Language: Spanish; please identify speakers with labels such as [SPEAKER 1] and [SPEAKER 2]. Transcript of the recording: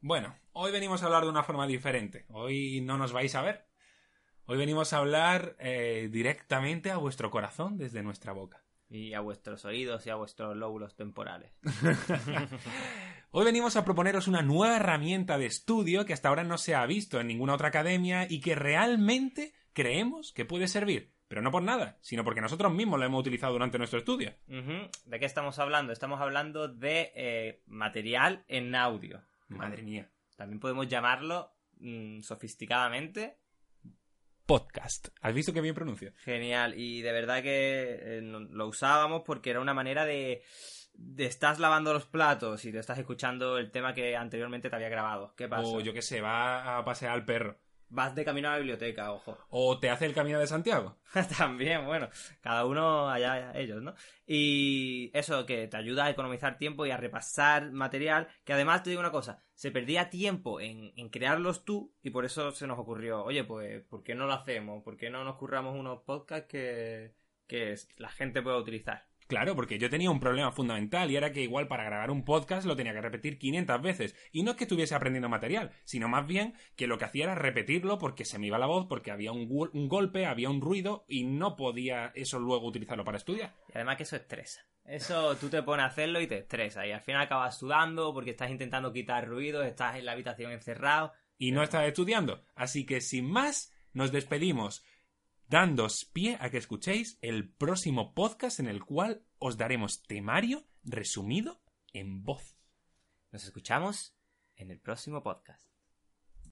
[SPEAKER 1] Bueno, hoy venimos a hablar de una forma diferente. Hoy no nos vais a ver. Hoy venimos a hablar eh, directamente a vuestro corazón desde nuestra boca.
[SPEAKER 2] Y a vuestros oídos y a vuestros lóbulos temporales.
[SPEAKER 1] Hoy venimos a proponeros una nueva herramienta de estudio que hasta ahora no se ha visto en ninguna otra academia y que realmente creemos que puede servir. Pero no por nada, sino porque nosotros mismos lo hemos utilizado durante nuestro estudio.
[SPEAKER 2] ¿De qué estamos hablando? Estamos hablando de eh, material en audio.
[SPEAKER 1] Madre mía.
[SPEAKER 2] También podemos llamarlo mm, sofisticadamente
[SPEAKER 1] Podcast. ¿Has visto qué bien pronuncio?
[SPEAKER 2] Genial, y de verdad que eh, lo usábamos porque era una manera de, de estás lavando los platos y te estás escuchando el tema que anteriormente te había grabado. ¿Qué pasa?
[SPEAKER 1] O yo qué sé, va a pasear al perro.
[SPEAKER 2] Vas de camino a la biblioteca, ojo.
[SPEAKER 1] O te hace el camino de Santiago.
[SPEAKER 2] También, bueno, cada uno allá ellos, ¿no? Y eso que te ayuda a economizar tiempo y a repasar material, que además te digo una cosa, se perdía tiempo en, en crearlos tú y por eso se nos ocurrió, oye, pues, ¿por qué no lo hacemos? ¿Por qué no nos curramos unos podcasts que, que la gente pueda utilizar?
[SPEAKER 1] Claro, porque yo tenía un problema fundamental y era que igual para grabar un podcast lo tenía que repetir 500 veces. Y no es que estuviese aprendiendo material, sino más bien que lo que hacía era repetirlo porque se me iba la voz, porque había un, un golpe, había un ruido y no podía eso luego utilizarlo para estudiar.
[SPEAKER 2] Y además que eso estresa. Eso tú te pones a hacerlo y te estresa. Y al final acabas sudando porque estás intentando quitar ruidos, estás en la habitación encerrado.
[SPEAKER 1] Y no estás estudiando. Así que sin más, nos despedimos dándos pie a que escuchéis el próximo podcast en el cual os daremos temario resumido en voz.
[SPEAKER 2] Nos escuchamos en el próximo podcast.